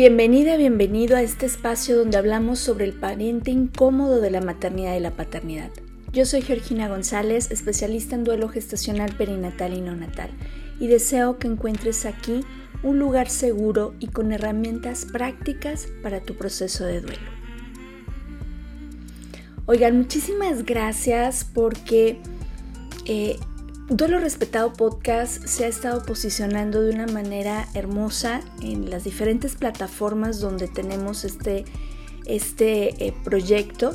Bienvenida, bienvenido a este espacio donde hablamos sobre el pariente incómodo de la maternidad y la paternidad. Yo soy Georgina González, especialista en duelo gestacional perinatal y neonatal, y deseo que encuentres aquí un lugar seguro y con herramientas prácticas para tu proceso de duelo. Oigan, muchísimas gracias porque eh, Duelo Respetado Podcast se ha estado posicionando de una manera hermosa en las diferentes plataformas donde tenemos este, este eh, proyecto.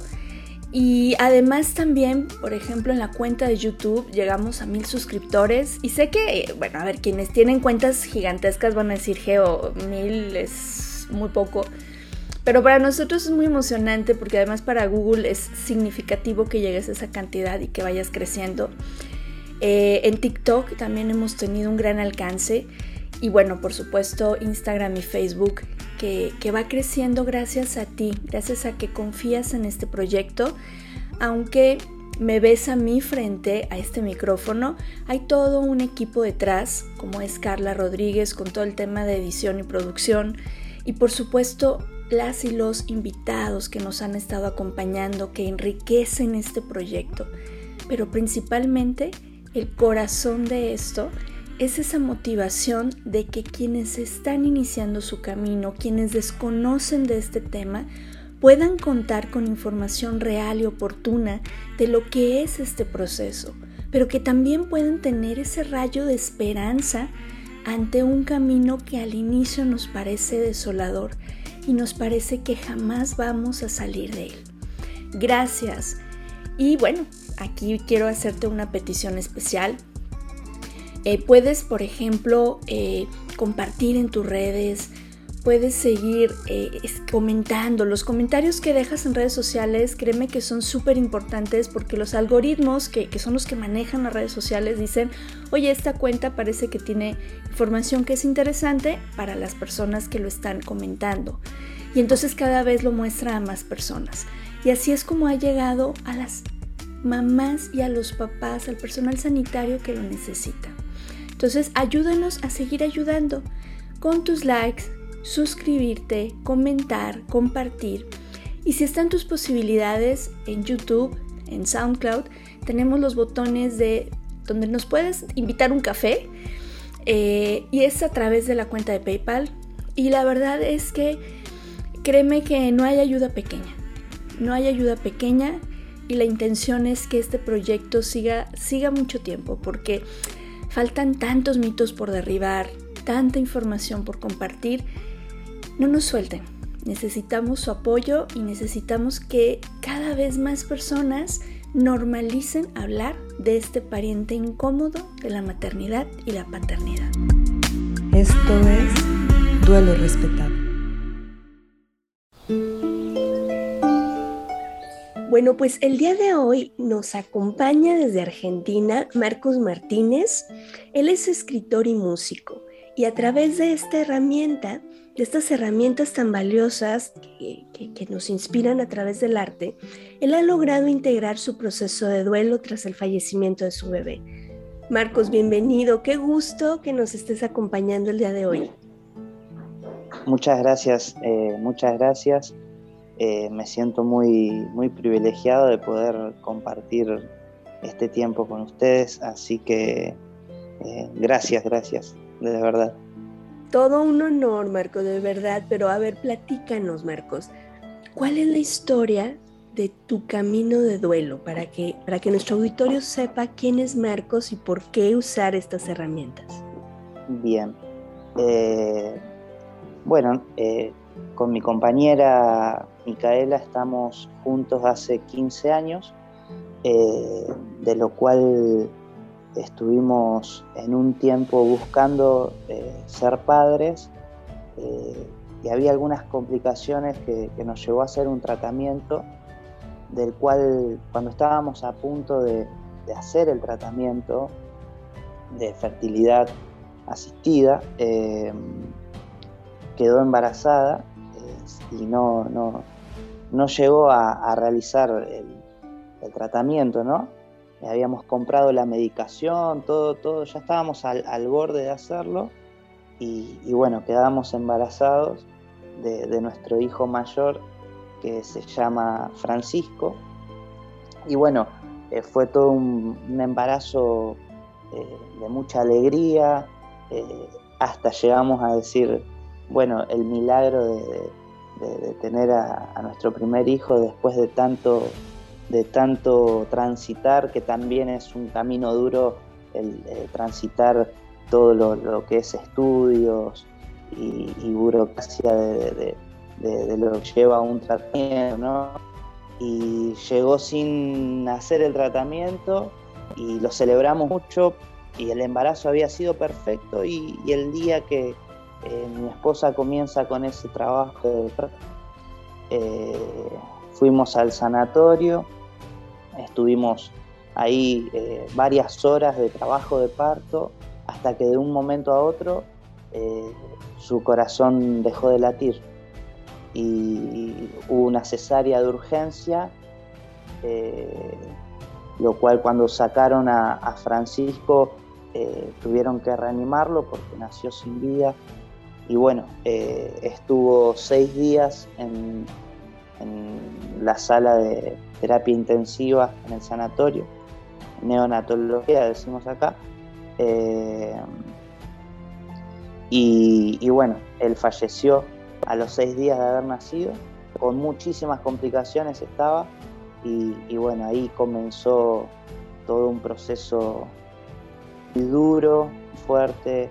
Y además también, por ejemplo, en la cuenta de YouTube llegamos a mil suscriptores. Y sé que, bueno, a ver, quienes tienen cuentas gigantescas van a decir, Geo, mil es muy poco. Pero para nosotros es muy emocionante porque además para Google es significativo que llegues a esa cantidad y que vayas creciendo. Eh, en TikTok también hemos tenido un gran alcance. Y bueno, por supuesto Instagram y Facebook que, que, va creciendo gracias a ti, gracias a que confías en este proyecto, aunque me ves a mí frente a este micrófono, hay todo un equipo detrás, como es Carla Rodríguez con todo el tema de edición y producción. Y por supuesto las y los invitados que nos han estado acompañando, que enriquecen este proyecto, pero principalmente el corazón de esto es esa motivación de que quienes están iniciando su camino, quienes desconocen de este tema, puedan contar con información real y oportuna de lo que es este proceso, pero que también puedan tener ese rayo de esperanza ante un camino que al inicio nos parece desolador y nos parece que jamás vamos a salir de él. Gracias. Y bueno, aquí quiero hacerte una petición especial. Eh, puedes, por ejemplo, eh, compartir en tus redes, puedes seguir eh, comentando. Los comentarios que dejas en redes sociales, créeme que son súper importantes porque los algoritmos que, que, son los que manejan las redes sociales dicen, oye, esta cuenta parece que tiene información que es interesante para las personas que lo están comentando. Y entonces cada vez lo muestra a más personas. Y así es como ha llegado a las mamás y a los papás, al personal sanitario que lo necesita. Entonces, ayúdanos a seguir ayudando con tus likes, suscribirte, comentar, compartir. Y si están tus posibilidades en YouTube, en SoundCloud, tenemos los botones de donde nos puedes invitar un café eh, y es a través de la cuenta de PayPal. Y la verdad es que créeme que no hay ayuda pequeña. No hay ayuda pequeña y la intención es que este proyecto siga, siga mucho tiempo porque faltan tantos mitos por derribar, tanta información por compartir. No nos suelten. Necesitamos su apoyo y necesitamos que cada vez más personas normalicen hablar de este pariente incómodo de la maternidad y la paternidad. Esto es duelo respetado. Bueno, pues el día de hoy nos acompaña desde Argentina Marcos Martínez. Él es escritor y músico y a través de esta herramienta, de estas herramientas tan valiosas que, nos inspiran a través del arte, él ha logrado integrar su proceso de duelo tras el fallecimiento de su bebé. Marcos, bienvenido. Qué gusto que nos estés acompañando el día de hoy. Muchas gracias, eh, muchas gracias. Eh, me siento muy, muy privilegiado de poder compartir este tiempo con ustedes, así que eh, gracias, gracias, de verdad. Todo un honor, Marcos, de verdad, pero a ver, platícanos, Marcos, ¿cuál es la historia de tu camino de duelo para que, para que nuestro auditorio sepa quién es Marcos y por qué usar estas herramientas? Bien. Eh, bueno, con mi compañera Micaela estamos juntos hace 15 años, eh, de lo cual estuvimos en un tiempo buscando eh, ser padres eh, y había algunas complicaciones que, nos llevó a hacer un tratamiento del cual cuando estábamos a punto de, de hacer el tratamiento de fertilidad asistida, quedó embarazada y no, no, no llegó a, realizar el, tratamiento, ¿no? Habíamos comprado la medicación, todo, todo, ya estábamos al, borde de hacerlo y, bueno, quedamos embarazados de, nuestro hijo mayor que se llama Francisco. Y bueno, eh, fue todo un, embarazo eh, de mucha alegría, eh, hasta llegamos a decir, bueno, el milagro de, tener a, nuestro primer hijo después de tanto, de tanto transitar, que también es un camino duro el, transitar todo lo, que es estudios y, burocracia de, lo que lleva un tratamiento, ¿no? Y llegó sin hacer el tratamiento y lo celebramos mucho y el embarazo había sido perfecto y, el día que eh, mi esposa comienza con ese trabajo, eh, fuimos al sanatorio, estuvimos ahí eh, varias horas de trabajo de parto hasta que de un momento a otro su corazón dejó de latir y hubo una cesárea de urgencia lo cual cuando sacaron a Francisco tuvieron que reanimarlo porque nació sin vida. Y bueno, eh, estuvo seis días en, la sala de terapia intensiva en el sanatorio, neonatología decimos acá. Eh, y, bueno, él falleció a los seis días de haber nacido, con muchísimas complicaciones estaba, y, y bueno, ahí comenzó todo un proceso duro, fuerte,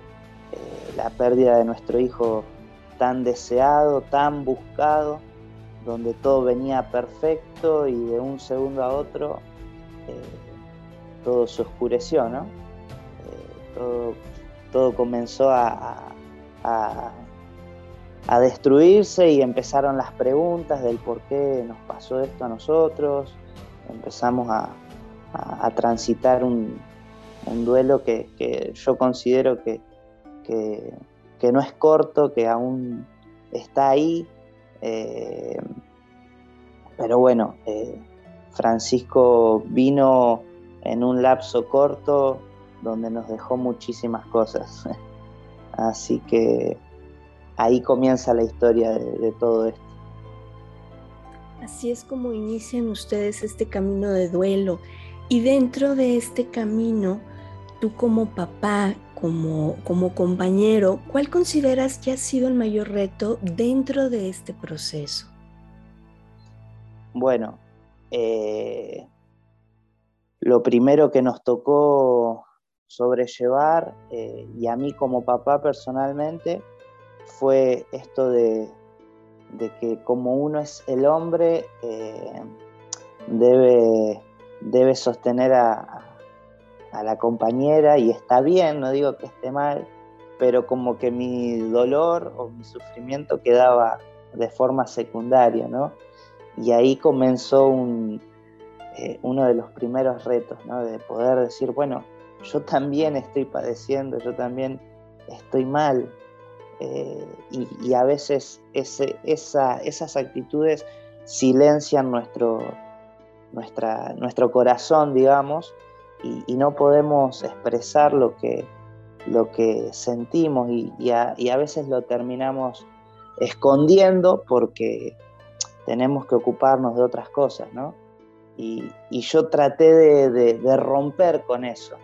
eh, la pérdida de nuestro hijo tan deseado, tan buscado, donde todo venía perfecto y de un segundo a otro eh, todo se oscureció, ¿no? Eh, todo, comenzó a, a, destruirse y empezaron las preguntas del por qué nos pasó esto a nosotros, empezamos a transitar un, un duelo que, yo considero que, no es corto, que aún está ahí. Eh, pero bueno, eh, Francisco vino en un lapso corto donde nos dejó muchísimas cosas. Así que ahí comienza la historia de todo esto. Así es como inician ustedes este camino de duelo. Y dentro de este camino, tú como papá, como, como compañero, ¿cuál consideras que ha sido el mayor reto dentro de este proceso? Bueno, eh, lo primero que nos tocó sobrellevar, eh, y a mí como papá personalmente, fue esto de, que como uno es el hombre, eh, debe, debe sostener a, a la compañera y está bien, no digo que esté mal, pero como que mi dolor o mi sufrimiento quedaba de forma secundaria, ¿no? Y ahí comenzó un, eh, uno de los primeros retos, ¿no? De poder decir, bueno, yo también estoy padeciendo, yo también estoy mal. Eh, y, a veces ese, esa, esas actitudes silencian nuestro, nuestra, nuestro corazón, digamos, y, no podemos expresar lo que, lo que sentimos y, a, veces lo terminamos escondiendo porque tenemos que ocuparnos de otras cosas, ¿no? Y, yo traté de, romper con eso,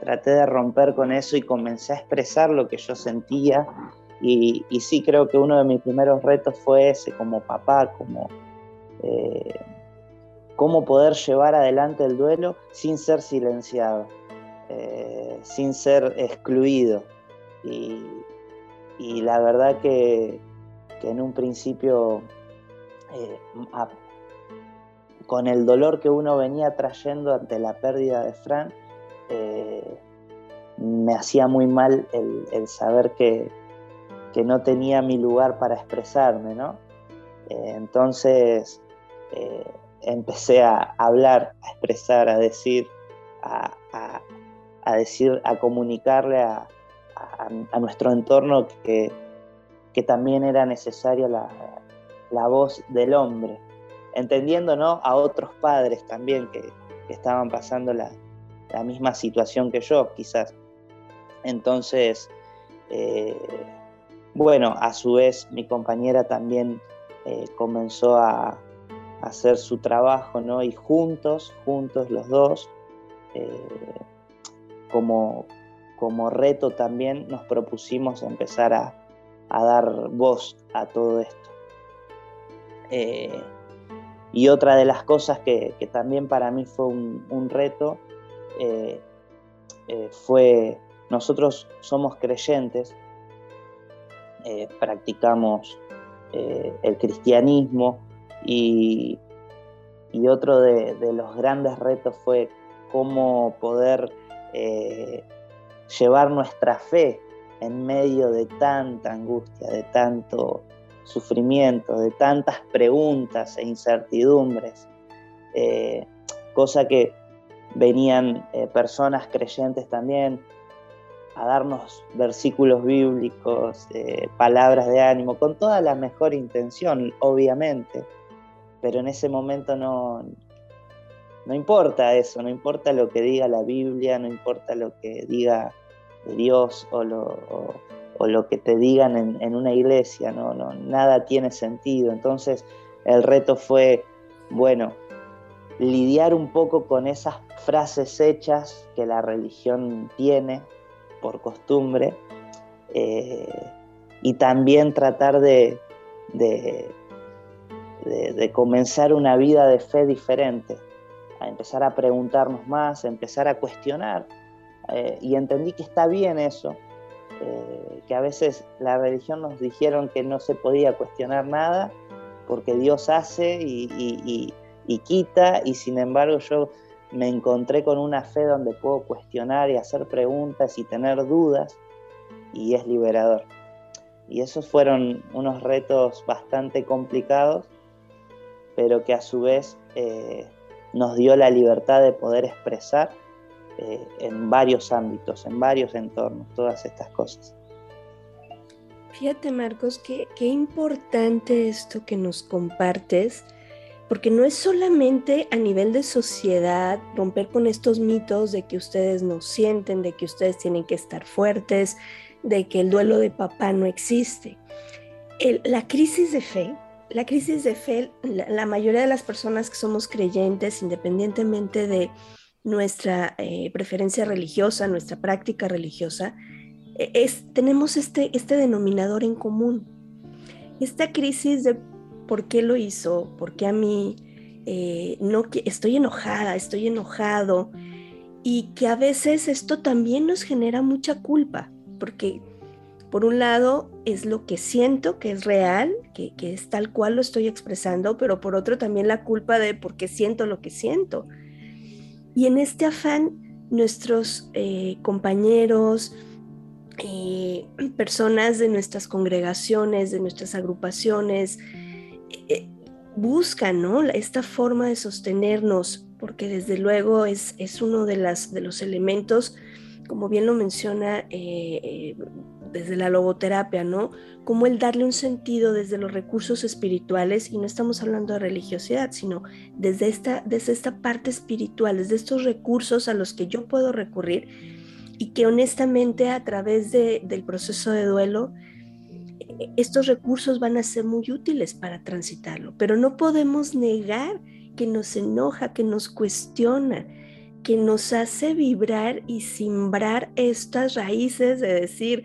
traté de romper con eso y comencé a expresar lo que yo sentía y, sí creo que uno de mis primeros retos fue ese como papá, como... Eh, cómo poder llevar adelante el duelo sin ser silenciado, eh, sin ser excluido. Y, la verdad que, en un principio, eh, con el dolor que uno venía trayendo ante la pérdida de Fran, eh, me hacía muy mal el, saber que, no tenía mi lugar para expresarme, ¿no? entonces, empecé a hablar, a expresar, a decir, a, decir, a comunicarle a, nuestro entorno que, también era necesaria la, voz del hombre, entendiendo ¿no? a otros padres también que, estaban pasando la, misma situación que yo, quizás. Entonces, eh, bueno, a su vez mi compañera también eh, comenzó a, hacer su trabajo, ¿no? Y juntos, juntos los dos, eh, como, como reto también nos propusimos empezar a, dar voz a todo esto. Eh, y otra de las cosas que, también para mí fue un, reto fue, nosotros somos creyentes, practicamos eh, el cristianismo y, otro de, los grandes retos fue cómo poder eh, llevar nuestra fe en medio de tanta angustia, de tanto sufrimiento, de tantas preguntas e incertidumbres, eh, cosa que venían personas creyentes también a darnos versículos bíblicos, eh, palabras de ánimo, con toda la mejor intención, obviamente, pero en ese momento no, no importa eso, no importa lo que diga la Biblia, no importa lo que diga Dios o lo, lo que te digan en, una iglesia, no, no, nada tiene sentido. Entonces el reto fue, bueno, lidiar un poco con esas frases hechas que la religión tiene, por costumbre, eh, y también tratar de, comenzar una vida de fe diferente, a empezar a preguntarnos más, a empezar a cuestionar. Eh, y entendí que está bien eso, eh, que a veces la religión nos dijeron que no se podía cuestionar nada, porque Dios hace y quita, y sin embargo yo me encontré con una fe donde puedo cuestionar y hacer preguntas y tener dudas y es liberador. Y esos fueron unos retos bastante complicados, pero que a su vez eh, nos dio la libertad de poder expresar eh, en varios ámbitos, en varios entornos, todas estas cosas. Fíjate Marcos, qué, qué importante esto que nos compartes porque no es solamente a nivel de sociedad romper con estos mitos de que ustedes no sienten, de que ustedes tienen que estar fuertes, de que el duelo de papá no existe. la crisis de fe, la crisis de fe, la, mayoría de las personas que somos creyentes, independientemente de nuestra eh, preferencia religiosa, nuestra práctica religiosa, e, es, tenemos este, este denominador en común. Esta crisis de por qué lo hizo, por qué a mí, eh, no, estoy enojada, estoy enojado, y que a veces esto también nos genera mucha culpa, porque por un lado es lo que siento, que es real, que, es tal cual lo estoy expresando, pero por otro también la culpa de por qué siento lo que siento. Y en este afán, nuestros eh, compañeros, eh, personas de nuestras congregaciones, de nuestras agrupaciones, eh, buscan ¿no? esta forma de sostenernos, porque desde luego es, es uno de, las, de los elementos, como bien lo menciona desde la logoterapia, ¿no? Como el darle un sentido desde los recursos espirituales, y no estamos hablando de religiosidad, sino desde esta, desde esta parte espiritual, desde estos recursos a los que yo puedo recurrir y que honestamente a través del proceso de duelo, estos recursos van a ser muy útiles para transitarlo, pero no podemos negar que nos enoja, que nos cuestiona, que nos hace vibrar y simbrar estas raíces de decir,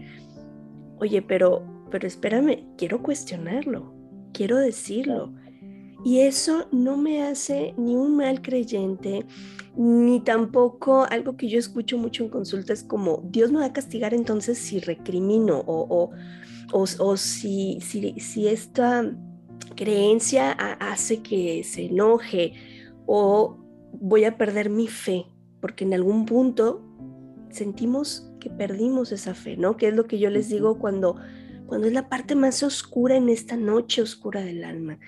oye, pero, pero espérame, quiero cuestionarlo, quiero decirlo. Y eso no me hace ni un mal creyente, ni tampoco algo que yo escucho mucho en consultas como, Dios me va a castigar entonces si recrimino o, o, si, si, esta creencia hace que se enoje o voy a perder mi fe, porque en algún punto sentimos que perdimos esa fe, ¿no? Que es lo que yo les digo cuando, cuando es la parte más oscura en esta noche oscura del alma.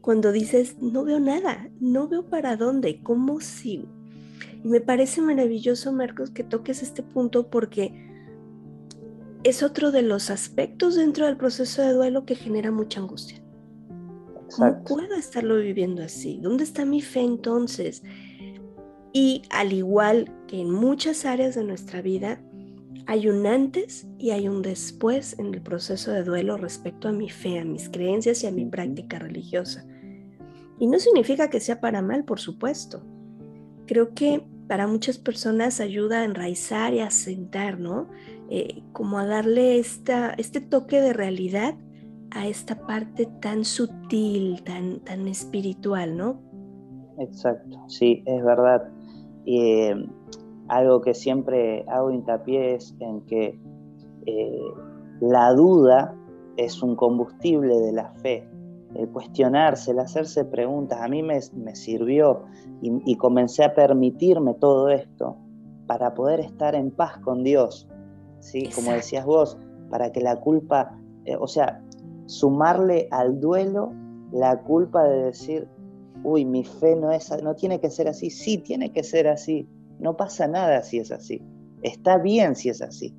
Cuando dices, no veo nada, no veo para dónde, ¿cómo sigo? Y me parece maravilloso, Marcos, que toques este punto porque es otro de los aspectos dentro del proceso de duelo que genera mucha angustia. No puedo estarlo viviendo así. ¿Dónde está mi fe entonces? Y al igual que en muchas áreas de nuestra vida, hay un antes y hay un después en el proceso de duelo respecto a mi fe, a mis creencias y a mi práctica religiosa. Y no significa que sea para mal, por supuesto. Creo que para muchas personas ayuda a enraizar y a sentar, ¿no? Eh, como a darle esta, este toque de realidad a esta parte tan sutil, tan, tan espiritual, ¿no? Exacto, sí, es verdad. Eh, algo que siempre hago hincapié es en que eh, la duda es un combustible de la fe. El cuestionarse, el hacerse preguntas, a mí me, sirvió y, comencé a permitirme todo esto para poder estar en paz con Dios. ¿sí? Como decías vos, para que la culpa, eh, o sea, sumarle al duelo la culpa de decir, uy, mi fe no, es, no tiene que ser así, sí tiene que ser así, no pasa nada si es así, está bien si es así,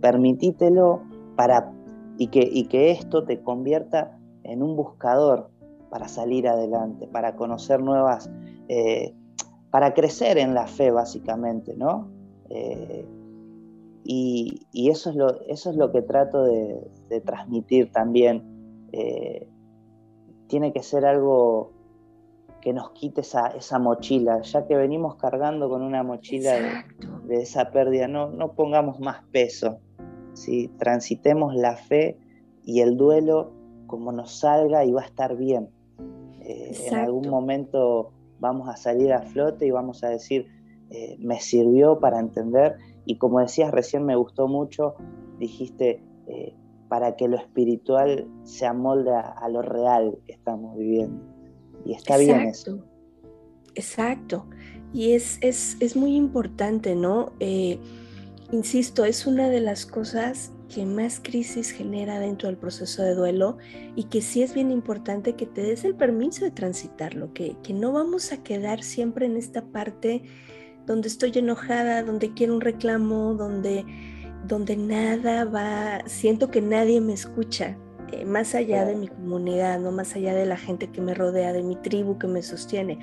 permitítelo para, y, que, y que esto te convierta en un buscador para salir adelante, para conocer nuevas, eh, para crecer en la fe básicamente, ¿no? Eh, y, eso, es lo, eso es lo que trato de, transmitir también. Eh, tiene que ser algo que nos quite esa, esa mochila, ya que venimos cargando con una mochila de, esa pérdida, no, no pongamos más peso, ¿sí? transitemos la fe y el duelo como nos salga y va a estar bien. Eh, en algún momento vamos a salir a flote y vamos a decir, eh, me sirvió para entender y como decías recién me gustó mucho, dijiste, eh, para que lo espiritual se amolde a, lo real que estamos viviendo. Y está bien eso. Exacto. Y es, es, muy importante, ¿no? Eh, insisto, es una de las cosas que más crisis genera dentro del proceso de duelo y que sí es bien importante que te des el permiso de transitarlo, que, que no vamos a quedar siempre en esta parte donde estoy enojada, donde quiero un reclamo, donde, donde nada va, siento que nadie me escucha, eh, más allá de mi comunidad, no más allá de la gente que me rodea, de mi tribu que me sostiene.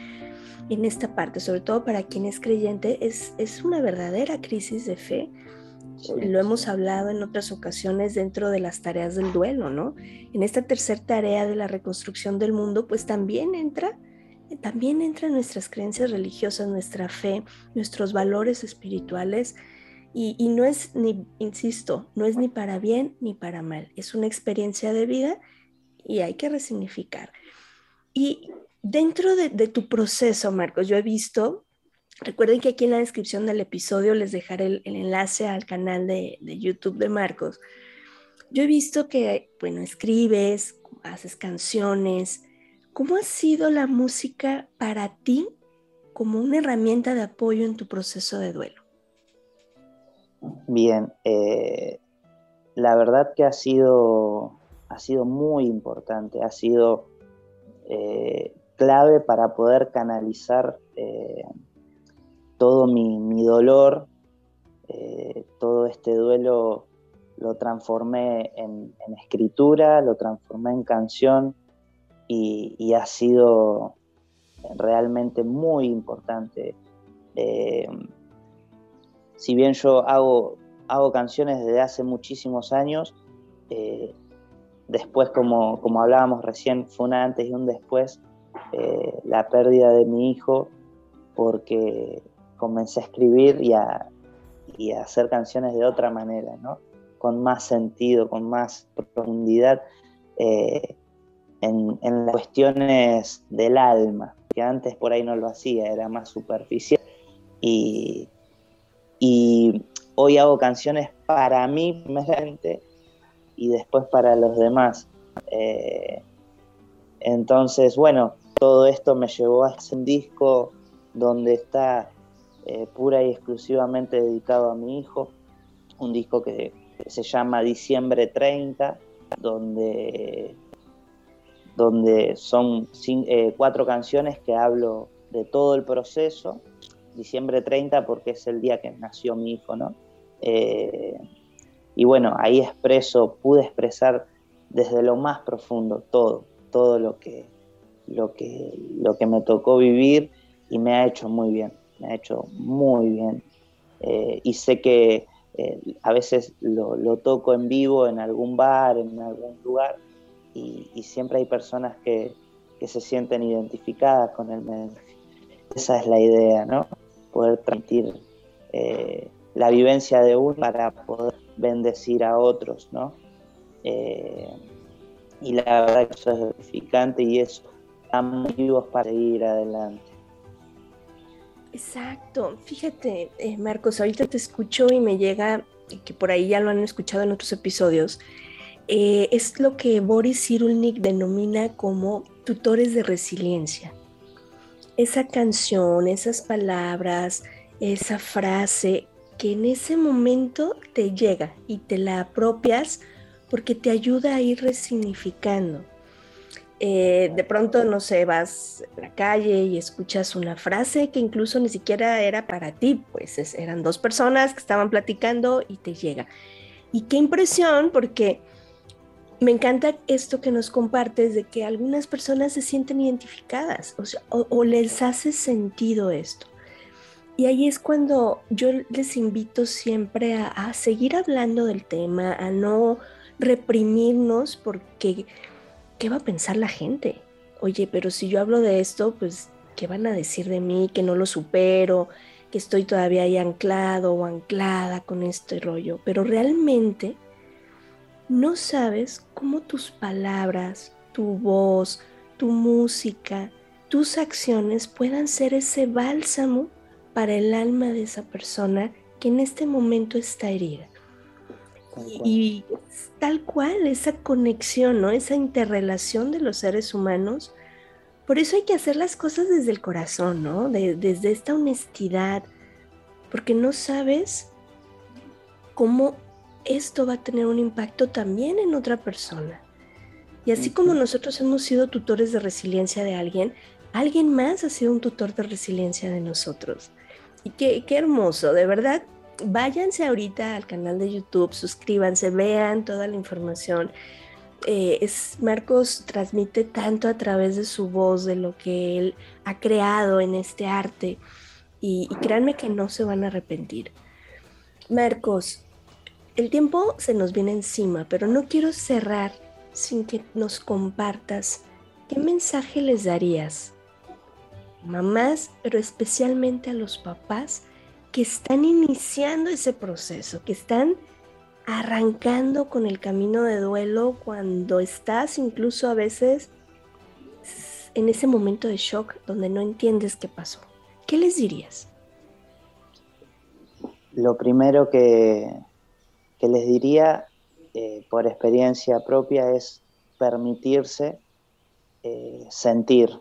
En esta parte, sobre todo para quien es creyente, es, es una verdadera crisis de fe. Lo hemos hablado en otras ocasiones dentro de las tareas del duelo, ¿no? En esta tercera tarea de la reconstrucción del mundo, pues también entra también entran nuestras creencias religiosas, nuestra fe, nuestros valores espirituales. Y, no es ni, insisto, no es ni para bien ni para mal. Es una experiencia de vida y hay que resignificar. Y dentro de, tu proceso, Marcos, yo he visto, recuerden que aquí en la descripción del episodio les dejaré el, enlace al canal de, de YouTube de Marcos. Yo he visto que, bueno, escribes, haces canciones, ¿Cómo ha sido la música para ti como una herramienta de apoyo en tu proceso de duelo? Bien, eh, la verdad que ha sido, ha sido muy importante, ha sido eh, clave para poder canalizar eh, todo mi, dolor, todo este duelo lo transformé en, escritura, lo transformé en canción, y, ha sido realmente muy importante. Si bien yo hago, hago canciones desde hace muchísimos años, eh, después, como, como, hablábamos recién, fue un antes y un después, eh, la pérdida de mi hijo, porque comencé a escribir y a, y a hacer canciones de otra manera, ¿no? con más sentido, con más profundidad en, las cuestiones del alma, que antes por ahí no lo hacía, era más superficial. Y, hoy hago canciones para mí primeramente y después para los demás. Eh, entonces, bueno, todo esto me llevó a hacer un disco donde está eh, pura y exclusivamente dedicado a mi hijo, un disco que se llama Diciembre 30, donde donde son eh, cuatro canciones que hablo de todo el proceso, diciembre 30 porque es el día que nació mi hijo, ¿no? Eh, y bueno, ahí expreso, pude expresar desde lo más profundo todo, todo lo que, lo que, lo que me tocó vivir y me ha hecho muy bien, me ha hecho muy bien. Eh, y sé que a veces lo, toco en vivo en algún bar, en algún lugar, y, siempre hay personas que, se sienten identificadas con el mensaje. Esa es la idea, ¿no? Poder transmitir la vivencia de uno para poder bendecir a otros, ¿no? y la verdad que eso es gratificante y eso estamos vivos para seguir adelante. Exacto, fíjate eh, Marcos, ahorita te escucho y me llega, que por ahí ya lo han escuchado en otros episodios, eh, es lo que Boris Cyrulnik denomina como tutores de resiliencia. Esa canción, esas palabras, esa frase que en ese momento te llega y te la apropias porque te ayuda a ir resignificando. Eh, de pronto, no sé, vas a la calle y escuchas una frase que incluso ni siquiera era para ti, pues eran dos personas que estaban platicando y te llega. Y qué impresión, porque me encanta esto que nos compartes de que algunas personas se sienten identificadas o les hace sentido esto. Y ahí es cuando yo les invito siempre a seguir hablando del tema, a no reprimirnos porque ¿qué va a pensar la gente? Oye, pero si yo hablo de esto, pues, ¿qué van a decir de mí? Que no lo supero, que estoy todavía ahí anclado o anclada con este rollo. Pero realmente no sabes cómo tus palabras, tu voz, tu música, tus acciones puedan ser ese bálsamo para el alma de esa persona que en este momento está herida. Y, tal cual, esa conexión, ¿no? Esa interrelación de los seres humanos. Por eso hay que hacer las cosas desde el corazón, ¿no? desde esta honestidad, porque no sabes cómo esto va a tener un impacto también en otra persona. Y así como nosotros hemos sido tutores de resiliencia de alguien, alguien más ha sido un tutor de resiliencia de nosotros. Y qué, qué hermoso, de verdad, váyanse ahorita al canal de YouTube, suscríbanse, vean toda la información. Eh, es, Marcos transmite tanto a través de su voz, de lo que él ha creado en este arte, y, y créanme que no se van a arrepentir. Marcos, el tiempo se nos viene encima, pero no quiero cerrar sin que nos compartas qué mensaje les darías, mamás, pero especialmente a los papás que están iniciando ese proceso, que están arrancando con el camino de duelo cuando estás incluso a veces en ese momento de shock donde no entiendes qué pasó. ¿Qué les dirías? Lo primero que, que les diría eh, por experiencia propia es permitirse eh, sentir,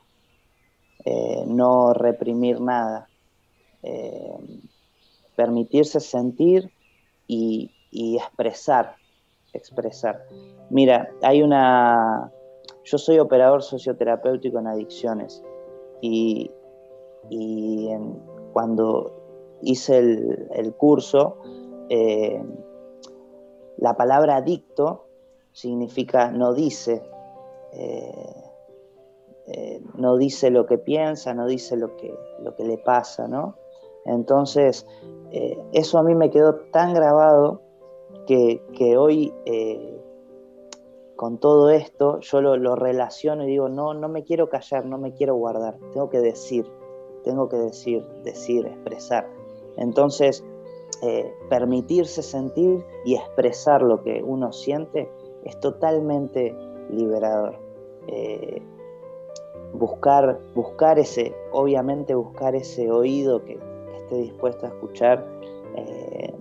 eh, no reprimir nada permitirse sentir y, expresar, expresar. Mira, hay una... Yo soy operador socioterapéutico en adicciones y, cuando hice el, curso, eh, la palabra adicto significa no dice, eh, eh, no dice lo que piensa, no dice lo que, lo que le pasa, ¿no? Entonces, eh, eso a mí me quedó tan grabado que, hoy, eh, con todo esto, yo lo, relaciono y digo, no, no me quiero callar, no me quiero guardar, tengo que decir, tengo que decir, decir, expresar. Entonces, eh, permitirse sentir y expresar lo que uno siente es totalmente liberador. buscar, buscar ese, obviamente buscar ese oído que, dispuesto a escuchar eh,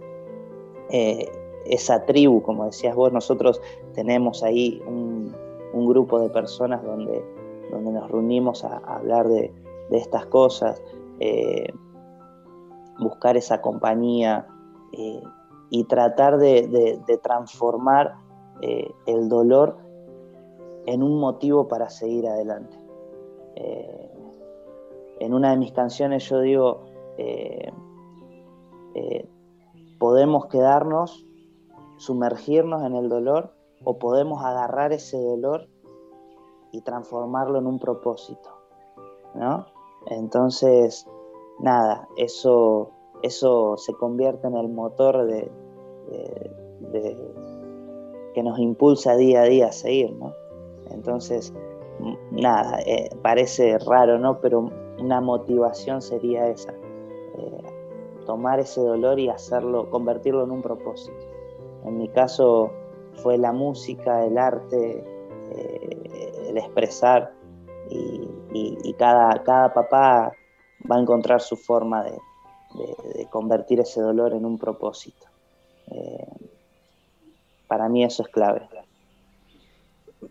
eh, esa tribu, como decías vos, nosotros tenemos ahí un, grupo de personas donde, donde nos reunimos a, hablar de, estas cosas, eh, buscar esa compañía y tratar de, transformar el dolor en un motivo para seguir adelante. en una de mis canciones yo digo, eh, eh, podemos quedarnos, sumergirnos en el dolor o podemos agarrar ese dolor y transformarlo en un propósito, ¿no? Entonces, nada, eso, eso se convierte en el motor de, que nos impulsa día a día a seguir, ¿no? Entonces, nada, eh, parece raro, ¿no? Pero una motivación sería esa, eh, tomar ese dolor y hacerlo, convertirlo en un propósito. En mi caso fue la música, el arte, eh, el expresar y, cada, cada, papá va a encontrar su forma de, convertir ese dolor en un propósito. para mí eso es clave.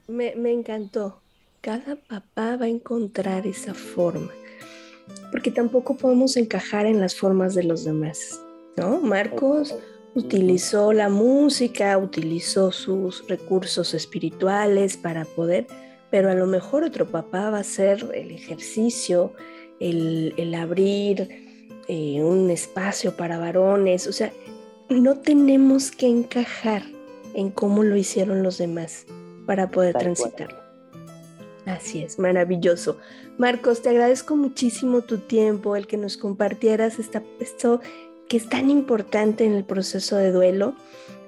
Me, me encantó, cada papá va a encontrar esa forma, porque tampoco podemos encajar en las formas de los demás, ¿no? Marcos utilizó la música, utilizó sus recursos espirituales para poder, pero a lo mejor otro papá va a ser el ejercicio, el, abrir eh, un espacio para varones, o sea, no tenemos que encajar en cómo lo hicieron los demás para poder transitarlo. Así es, maravilloso. Marcos, te agradezco muchísimo tu tiempo, el que nos compartieras esta, esto que es tan importante en el proceso de duelo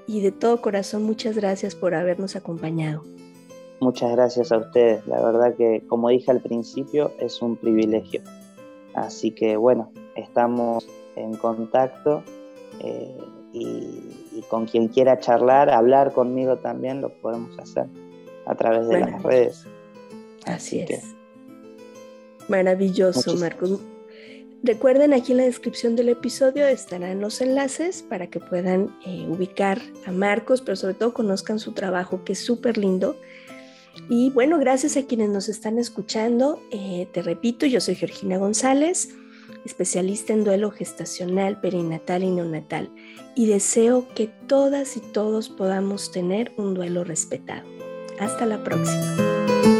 y de todo corazón muchas gracias por habernos acompañado. Muchas gracias a ustedes. La verdad que, como dije al principio, es un privilegio. Así que bueno, estamos en contacto eh, y, con quien quiera charlar, hablar conmigo también, lo podemos hacer a través de las redes. Así, es. Maravilloso, Marcos. Recuerden, aquí en la descripción del episodio estarán los enlaces para que puedan eh, ubicar a Marcos, pero sobre todo conozcan su trabajo, que es súper lindo. Y bueno, gracias a quienes nos están escuchando. Eh, te repito, yo soy Georgina González, especialista en duelo gestacional, perinatal y neonatal, y deseo que todas y todos podamos tener un duelo respetado. Hasta la próxima.